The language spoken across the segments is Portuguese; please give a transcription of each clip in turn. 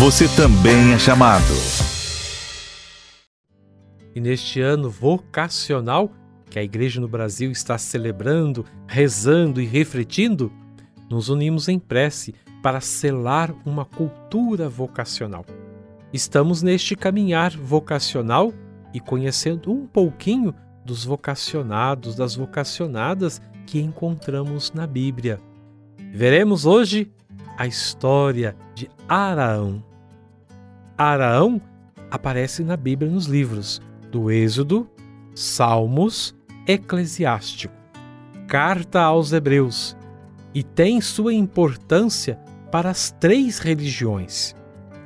você também é chamado. E neste ano vocacional que a Igreja no Brasil está celebrando, rezando e refletindo, nos unimos em prece para selar uma cultura vocacional. Estamos neste caminhar vocacional e conhecendo um pouquinho dos vocacionados, das vocacionadas que encontramos na Bíblia. Veremos hoje a história de Araão. Araão aparece na Bíblia nos livros do Êxodo, Salmos, Eclesiástico, Carta aos Hebreus e tem sua importância para as três religiões: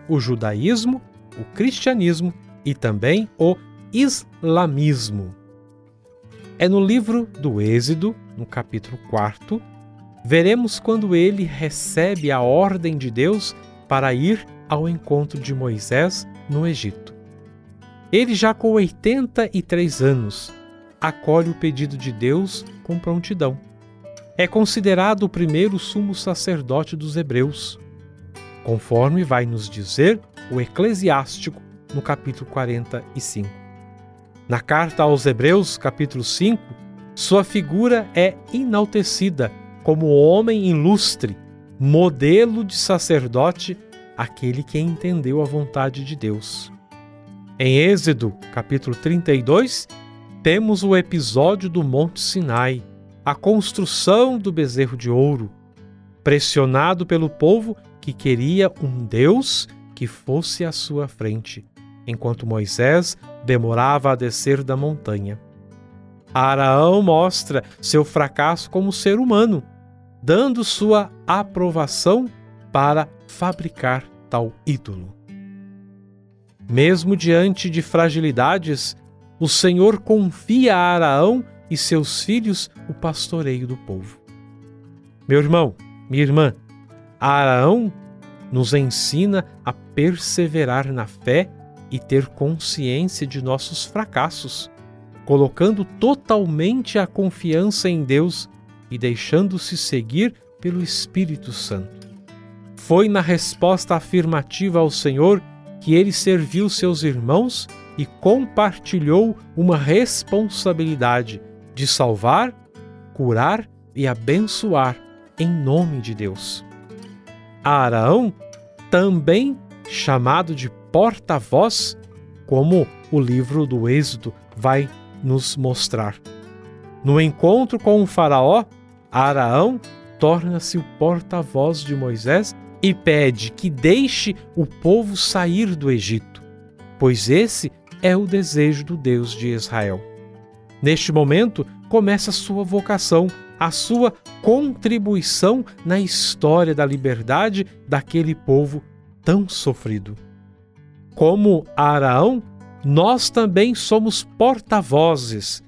o judaísmo, o cristianismo e também o islamismo. É no livro do Êxodo, no capítulo 4, veremos quando ele recebe a ordem de Deus para ir ao encontro de Moisés no Egito. Ele, já com 83 anos, acolhe o pedido de Deus com prontidão. É considerado o primeiro sumo sacerdote dos hebreus conforme vai nos dizer o Eclesiástico no capítulo 45. Na carta aos Hebreus, capítulo 5, sua figura é enaltecida como homem ilustre, modelo de sacerdote, aquele que entendeu a vontade de Deus. Em Êxodo, capítulo 32, temos o episódio do Monte Sinai, a construção do bezerro de ouro. Pressionado pelo povo, que queria um Deus que fosse à sua frente, enquanto Moisés demorava a descer da montanha. Araão mostra seu fracasso como ser humano, dando sua aprovação para fabricar tal ídolo. Mesmo diante de fragilidades, o Senhor confia a Araão e seus filhos o pastoreio do povo. Meu irmão, minha irmã, Araão nos ensina a perseverar na fé e ter consciência de nossos fracassos, colocando totalmente a confiança em Deus e deixando-se seguir pelo Espírito Santo. Foi na resposta afirmativa ao Senhor que ele serviu seus irmãos e compartilhou uma responsabilidade de salvar, curar e abençoar em nome de Deus. Araão, também chamado de porta-voz, como o livro do Êxodo vai nos mostrar. No encontro com o Faraó, Araão torna-se o porta-voz de Moisés e pede que deixe o povo sair do Egito, pois esse é o desejo do Deus de Israel. Neste momento, começa sua vocação a sua contribuição na história da liberdade daquele povo tão sofrido. Como Araão, nós também somos porta-vozes,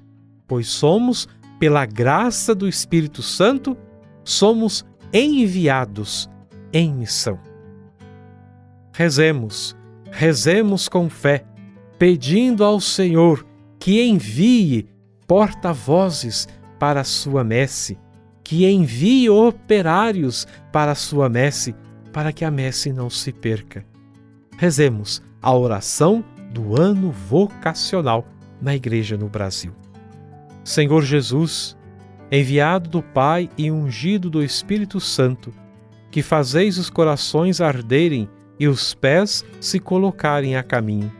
pois somos, pela graça do Espírito Santo, somos enviados em missão. Rezemos, rezemos com fé, pedindo ao Senhor que envie porta-vozes para a sua messe, que envie operários para a sua messe, para que a messe não se perca. Rezemos a oração do ano vocacional na Igreja no Brasil. Senhor Jesus, enviado do Pai e ungido do Espírito Santo, que fazeis os corações arderem e os pés se colocarem a caminho.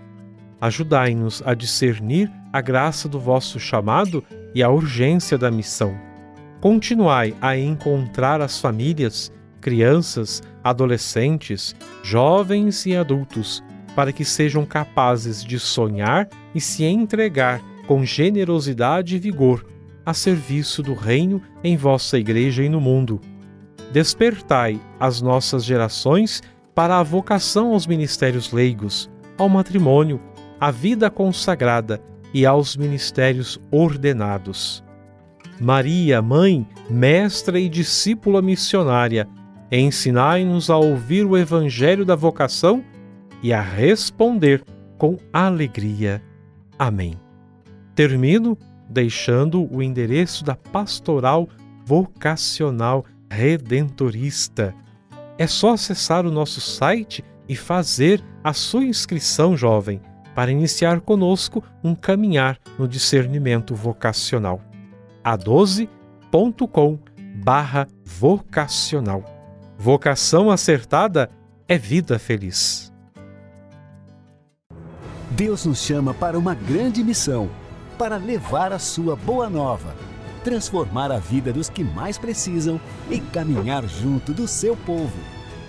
Ajudai-nos a discernir a graça do vosso chamado e a urgência da missão. Continuai a encontrar as famílias, crianças, adolescentes, jovens e adultos, para que sejam capazes de sonhar e se entregar com generosidade e vigor a serviço do Reino em vossa Igreja e no mundo. Despertai as nossas gerações para a vocação aos ministérios leigos, ao matrimônio, à vida consagrada e aos ministérios ordenados. Maria, mãe, mestra e discípula missionária, ensinai-nos a ouvir o evangelho da vocação e a responder com alegria. Amém. Termino deixando o endereço da Pastoral Vocacional Redentorista. É só acessar o nosso site e fazer a sua inscrição, jovem, para iniciar conosco um caminhar no discernimento vocacional. a12.com barra vocacional. Vocação acertada é vida feliz. Deus nos chama para uma grande missão, para levar a sua boa nova, transformar a vida dos que mais precisam e caminhar junto do seu povo.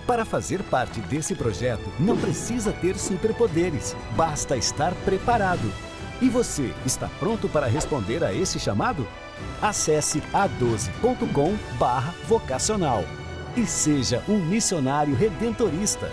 Para fazer parte desse projeto, não precisa ter superpoderes, basta estar preparado. E você está pronto para responder a esse chamado? Acesse a12.com/vocacional e seja um missionário redentorista.